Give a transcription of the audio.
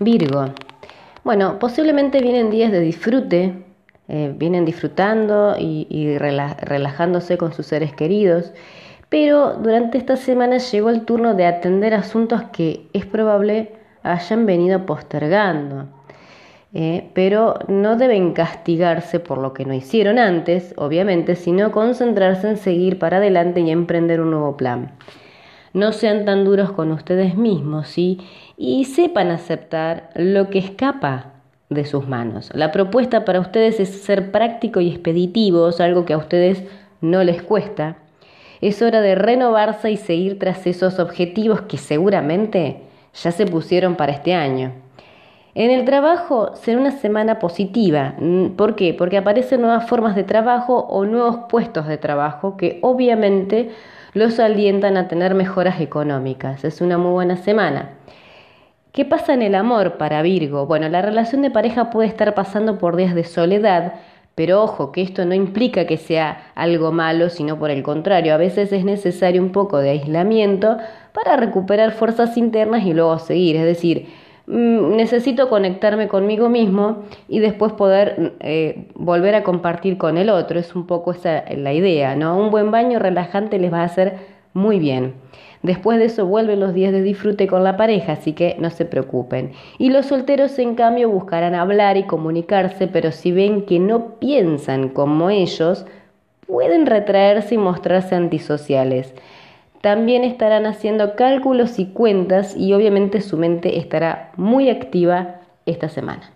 Virgo. Bueno, posiblemente vienen días de disfrute, eh, vienen disfrutando y, relajándose con sus seres queridos, pero durante esta semana llegó el turno de atender asuntos que es probable hayan venido postergando. Eh, pero no deben castigarse por lo que no hicieron antes, obviamente, sino concentrarse en seguir para adelante y emprender un nuevo plan. No sean tan duros con ustedes mismos, ¿sí? Y sepan aceptar lo que escapa de sus manos. La propuesta para ustedes es ser práctico y expeditivos, algo que a ustedes no les cuesta. Es hora de renovarse y seguir tras esos objetivos que seguramente ya se pusieron para este año. En el trabajo será una semana positiva. Mm, ¿Por qué? Porque aparecen nuevas formas de trabajo o nuevos puestos de trabajo que obviamente los alientan a tener mejoras económicas. Es una muy buena semana. ¿Qué pasa en el amor para Virgo? Bueno, la relación de pareja puede estar pasando por días de soledad, pero ojo, que esto no implica que sea algo malo, sino por el contrario, a veces es necesario un poco de aislamiento para recuperar fuerzas internas y luego seguir. Es decir, necesito conectarme conmigo mismo y después poder eh, volver a compartir con el otro. Es un poco esa la idea, ¿no? Un buen baño relajante les va a hacer muy bien. Después de eso vuelven los días de disfrute con la pareja, así que no se preocupen. Y los solteros, en cambio, buscarán hablar y comunicarse, pero si ven que no piensan como ellos, pueden retraerse y mostrarse antisociales. También estarán haciendo cálculos y cuentas y obviamente su mente estará muy activa esta semana.